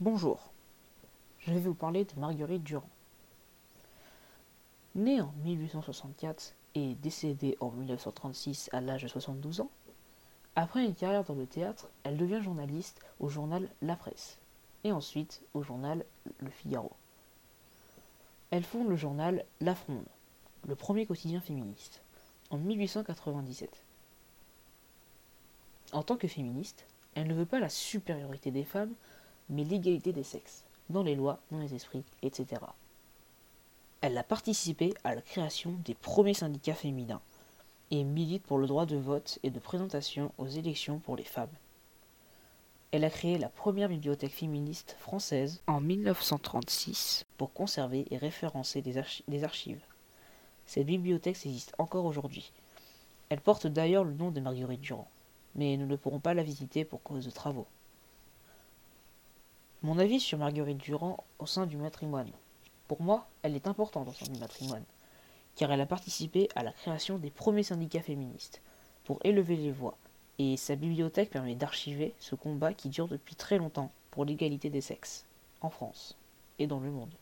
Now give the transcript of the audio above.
Bonjour, je vais vous parler de Marguerite Durand. Née en 1864 et décédée en 1936 à l'âge de 72 ans, après une carrière dans le théâtre, elle devient journaliste au journal La Presse et ensuite au journal Le Figaro. Elle fonde le journal La Fronde, le premier quotidien féministe, en 1897. En tant que féministe, elle ne veut pas la supériorité des femmes, mais l'égalité des sexes, dans les lois, dans les esprits, etc. Elle a participé à la création des premiers syndicats féminins et milite pour le droit de vote et de présentation aux élections pour les femmes. Elle a créé la première bibliothèque féministe française en 1936 pour conserver et référencer des, des archives. Cette bibliothèque existe encore aujourd'hui. Elle porte d'ailleurs le nom de Marguerite Durand, mais nous ne pourrons pas la visiter pour cause de travaux. Mon avis sur Marguerite Durand au sein du matrimoine. Pour moi, elle est importante au sein du matrimoine, car elle a participé à la création des premiers syndicats féministes, pour élever les voix, et sa bibliothèque permet d'archiver ce combat qui dure depuis très longtemps pour l'égalité des sexes, en France et dans le monde.